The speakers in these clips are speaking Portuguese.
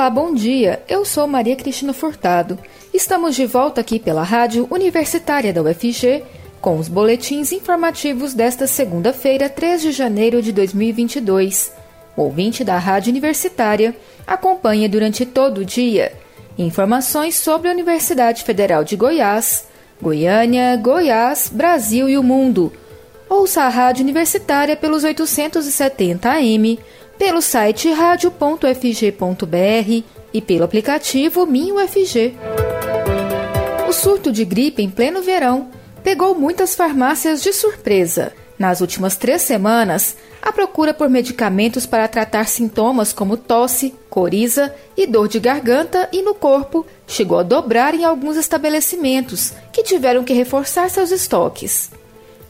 Olá, bom dia. Eu sou Maria Cristina Furtado. Estamos de volta aqui pela Rádio Universitária da UFG com os boletins informativos desta segunda-feira, 3 de janeiro de 2022. O ouvinte da Rádio Universitária acompanha durante todo o dia informações sobre a Universidade Federal de Goiás, Goiânia, Goiás, Brasil e o mundo. Ouça a Rádio Universitária pelos 870 AM pelo site radio.fg.br e pelo aplicativo MinUFG. O surto de gripe em pleno verão pegou muitas farmácias de surpresa. Nas últimas três semanas, a procura por medicamentos para tratar sintomas como tosse, coriza e dor de garganta e no corpo chegou a dobrar em alguns estabelecimentos, que tiveram que reforçar seus estoques.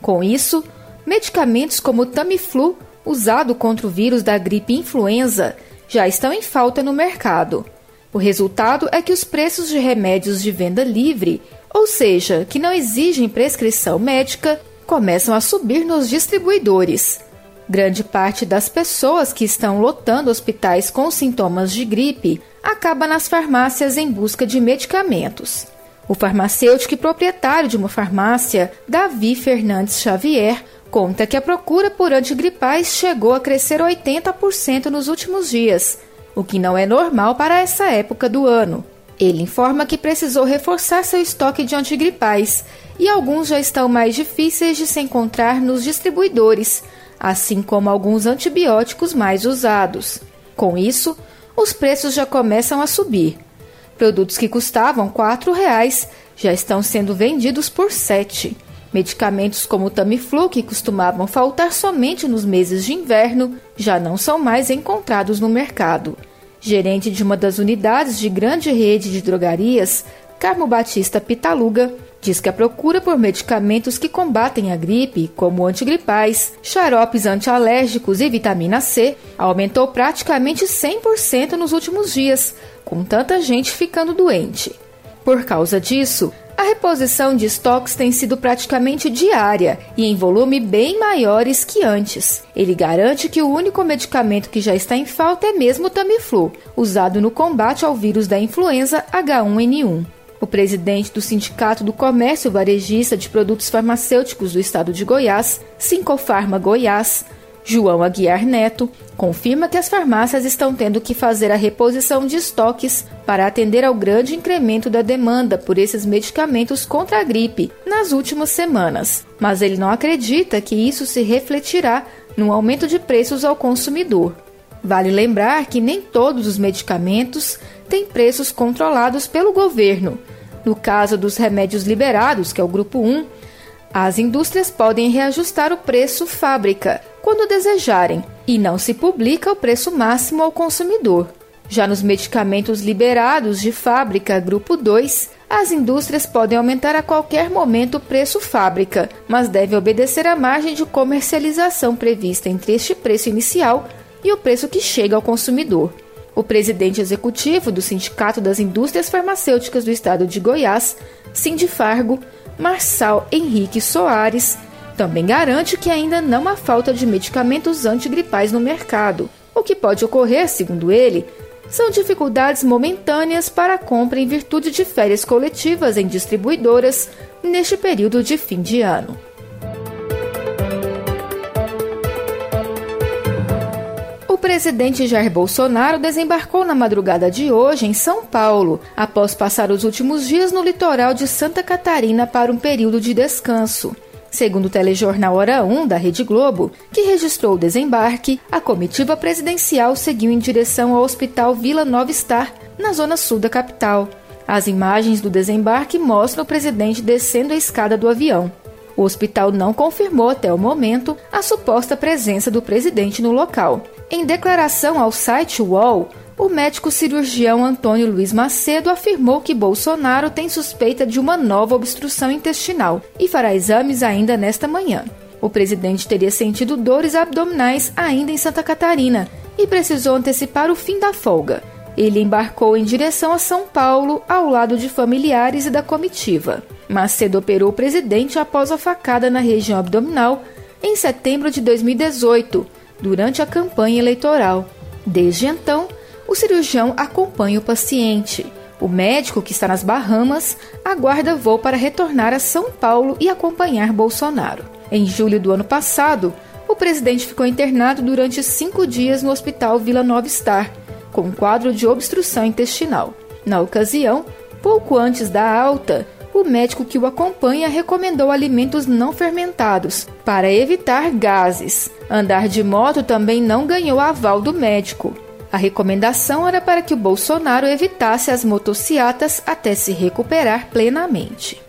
Com isso, medicamentos como Tamiflu usado contra o vírus da gripe influenza, já estão em falta no mercado. O resultado é que os preços de remédios de venda livre, ou seja, que não exigem prescrição médica, começam a subir nos distribuidores. Grande parte das pessoas que estão lotando hospitais com sintomas de gripe acaba nas farmácias em busca de medicamentos. O farmacêutico e proprietário de uma farmácia, Davi Fernandes Xavier, conta que a procura por antigripais chegou a crescer 80% nos últimos dias, o que não é normal para essa época do ano. Ele informa que precisou reforçar seu estoque de antigripais e alguns já estão mais difíceis de se encontrar nos distribuidores, assim como alguns antibióticos mais usados. Com isso, os preços já começam a subir. Produtos que custavam R$ 4,00 já estão sendo vendidos por R$ 7,00. Medicamentos como o Tamiflu, que costumavam faltar somente nos meses de inverno, já não são mais encontrados no mercado. Gerente de uma das unidades de grande rede de drogarias, Carmo Batista Pitaluga, diz que a procura por medicamentos que combatem a gripe, como antigripais, xaropes antialérgicos e vitamina C, aumentou praticamente 100% nos últimos dias, com tanta gente ficando doente. Por causa disso, a reposição de estoques tem sido praticamente diária e em volume bem maiores que antes. Ele garante que o único medicamento que já está em falta é mesmo o Tamiflu, usado no combate ao vírus da influenza H1N1. O presidente do Sindicato do Comércio Varejista de Produtos Farmacêuticos do Estado de Goiás, Sincofarma Goiás, João Aguiar Neto, confirma que as farmácias estão tendo que fazer a reposição de estoques para atender ao grande incremento da demanda por esses medicamentos contra a gripe nas últimas semanas. Mas ele não acredita que isso se refletirá no aumento de preços ao consumidor. Vale lembrar que nem todos os medicamentos têm preços controlados pelo governo. No caso dos remédios liberados, que é o grupo 1, as indústrias podem reajustar o preço fábrica quando desejarem e não se publica o preço máximo ao consumidor. Já nos medicamentos liberados de fábrica grupo 2, as indústrias podem aumentar a qualquer momento o preço fábrica, mas devem obedecer à margem de comercialização prevista entre este preço inicial e o preço que chega ao consumidor. O presidente executivo do Sindicato das Indústrias Farmacêuticas do Estado de Goiás, Sindifargo, Marçal Henrique Soares, também garante que ainda não há falta de medicamentos antigripais no mercado. O que pode ocorrer, segundo ele, são dificuldades momentâneas para a compra em virtude de férias coletivas em distribuidoras neste período de fim de ano. O presidente Jair Bolsonaro desembarcou na madrugada de hoje em São Paulo, após passar os últimos dias no litoral de Santa Catarina para um período de descanso. Segundo o telejornal Hora 1 da Rede Globo, que registrou o desembarque, a comitiva presidencial seguiu em direção ao Hospital Vila Nova Star, na zona sul da capital. As imagens do desembarque mostram o presidente descendo a escada do avião. O hospital não confirmou até o momento a suposta presença do presidente no local. Em declaração ao site UOL, o médico cirurgião Antônio Luiz Macedo afirmou que Bolsonaro tem suspeita de uma nova obstrução intestinal e fará exames ainda nesta manhã. O presidente teria sentido dores abdominais ainda em Santa Catarina e precisou antecipar o fim da folga. Ele embarcou em direção a São Paulo ao lado de familiares e da comitiva. Macedo operou o presidente após a facada na região abdominal em setembro de 2018, durante a campanha eleitoral. Desde então, o cirurgião acompanha o paciente. O médico, que está nas Bahamas, aguarda voo para retornar a São Paulo e acompanhar Bolsonaro. Em julho do ano passado, o presidente ficou internado durante cinco dias no Hospital Vila Nova Star, com um quadro de obstrução intestinal. Na ocasião, pouco antes da alta, o médico que o acompanha recomendou alimentos não fermentados para evitar gases. Andar de moto também não ganhou aval do médico. A recomendação era para que o Bolsonaro evitasse as motociatas até se recuperar plenamente.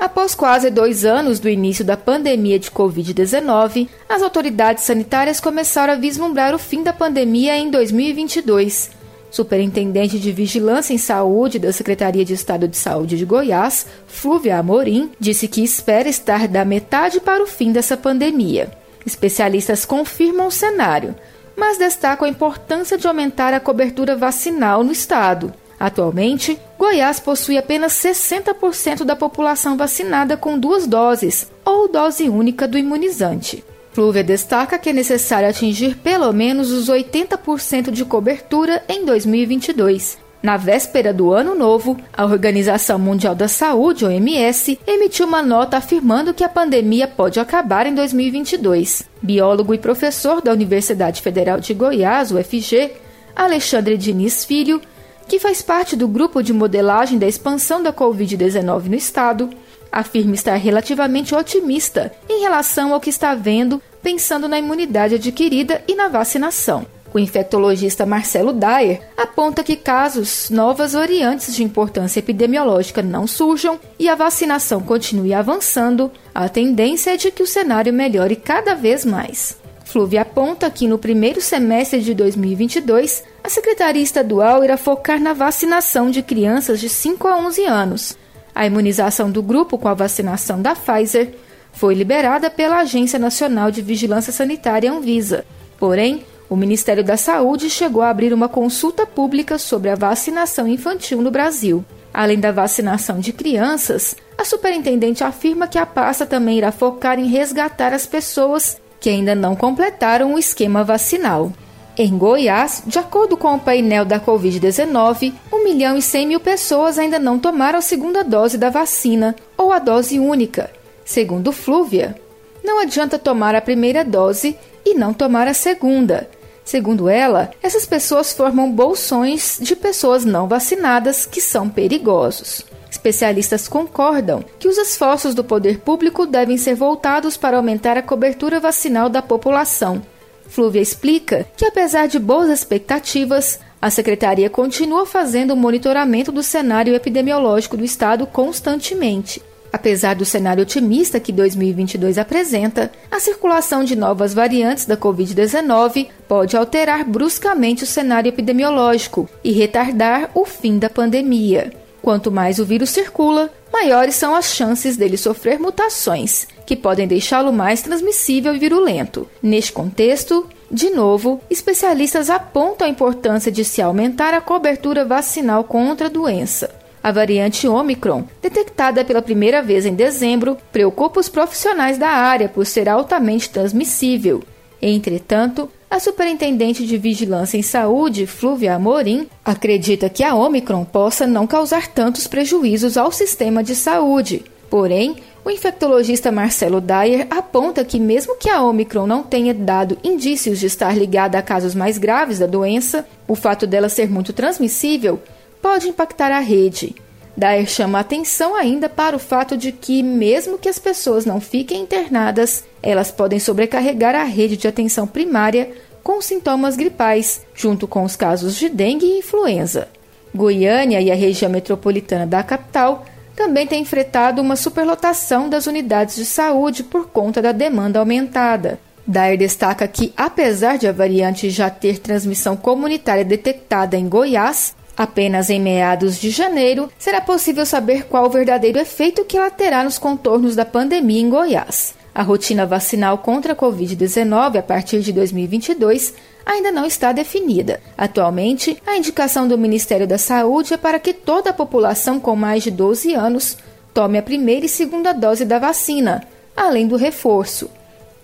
Após quase dois anos do início da pandemia de Covid-19, as autoridades sanitárias começaram a vislumbrar o fim da pandemia em 2022. Superintendente de Vigilância em Saúde da Secretaria de Estado de Saúde de Goiás, Flúvia Amorim, disse que espera estar da metade para o fim dessa pandemia. Especialistas confirmam o cenário, mas destacam a importância de aumentar a cobertura vacinal no estado. Atualmente, Goiás possui apenas 60% da população vacinada com duas doses ou dose única do imunizante. Flúvia destaca que é necessário atingir pelo menos os 80% de cobertura em 2022. Na véspera do Ano Novo, a Organização Mundial da Saúde, OMS, emitiu uma nota afirmando que a pandemia pode acabar em 2022. Biólogo e professor da Universidade Federal de Goiás, UFG, Alexandre Diniz Filho, que faz parte do grupo de modelagem da expansão da Covid-19 no estado, afirma estar relativamente otimista em relação ao que está vendo, pensando na imunidade adquirida e na vacinação. O infectologista Marcelo Dyer aponta que casos novas variantes de importância epidemiológica não surjam e a vacinação continue avançando, a tendência é de que o cenário melhore cada vez mais. Flúvia aponta que no primeiro semestre de 2022, a Secretaria Estadual irá focar na vacinação de crianças de 5 a 11 anos. A imunização do grupo com a vacinação da Pfizer foi liberada pela Agência Nacional de Vigilância Sanitária Anvisa. Porém, o Ministério da Saúde chegou a abrir uma consulta pública sobre a vacinação infantil no Brasil. Além da vacinação de crianças, a superintendente afirma que a pasta também irá focar em resgatar as pessoas que ainda não completaram o esquema vacinal. Em Goiás, de acordo com o painel da Covid-19, 1 milhão e 100 mil pessoas ainda não tomaram a segunda dose da vacina ou a dose única. Segundo Flúvia, não adianta tomar a primeira dose e não tomar a segunda. Segundo ela, essas pessoas formam bolsões de pessoas não vacinadas que são perigosos. Especialistas concordam que os esforços do poder público devem ser voltados para aumentar a cobertura vacinal da população Flúvia explica que, apesar de boas expectativas, a secretaria continua fazendo o monitoramento do cenário epidemiológico do estado constantemente. Apesar do cenário otimista que 2022 apresenta, a circulação de novas variantes da Covid-19 pode alterar bruscamente o cenário epidemiológico e retardar o fim da pandemia. Quanto mais o vírus circula, maiores são as chances dele sofrer mutações, que podem deixá-lo mais transmissível e virulento. Neste contexto, de novo, especialistas apontam a importância de se aumentar a cobertura vacinal contra a doença. A variante Omicron, detectada pela primeira vez em dezembro, preocupa os profissionais da área por ser altamente transmissível. Entretanto, a superintendente de Vigilância em Saúde, Flúvia Amorim, acredita que a Omicron possa não causar tantos prejuízos ao sistema de saúde. Porém, o infectologista Marcelo Dyer aponta que, mesmo que a Omicron não tenha dado indícios de estar ligada a casos mais graves da doença, o fato dela ser muito transmissível pode impactar a rede. Dyer chama atenção ainda para o fato de que, mesmo que as pessoas não fiquem internadas, elas podem sobrecarregar a rede de atenção primária com sintomas gripais, junto com os casos de dengue e influenza. Goiânia e a região metropolitana da capital também têm enfrentado uma superlotação das unidades de saúde por conta da demanda aumentada. Dyer destaca que, apesar de a variante já ter transmissão comunitária detectada em Goiás, Apenas em meados de janeiro será possível saber qual o verdadeiro efeito que ela terá nos contornos da pandemia em Goiás. A rotina vacinal contra a Covid-19 a partir de 2022 ainda não está definida. Atualmente, a indicação do Ministério da Saúde é para que toda a população com mais de 12 anos tome a primeira e segunda dose da vacina, além do reforço.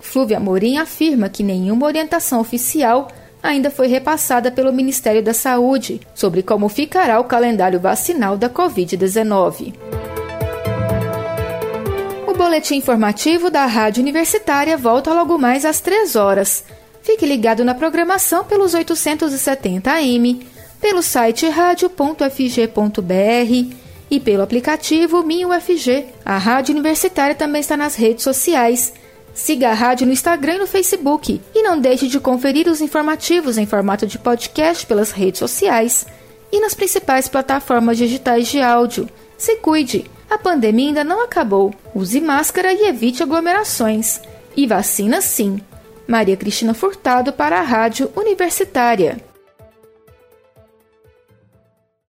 Flúvia Morim afirma que nenhuma orientação oficial ainda foi repassada pelo Ministério da Saúde sobre como ficará o calendário vacinal da Covid-19. O boletim informativo da Rádio Universitária volta logo mais às 3 horas. Fique ligado na programação pelos 870 AM, pelo site radio.fg.br e pelo aplicativo MinUFG. A Rádio Universitária também está nas redes sociais. Siga a rádio no Instagram e no Facebook e não deixe de conferir os informativos em formato de podcast pelas redes sociais e nas principais plataformas digitais de áudio. Se cuide, a pandemia ainda não acabou. Use máscara e evite aglomerações. E vacina sim. Maria Cristina Furtado para a Rádio Universitária.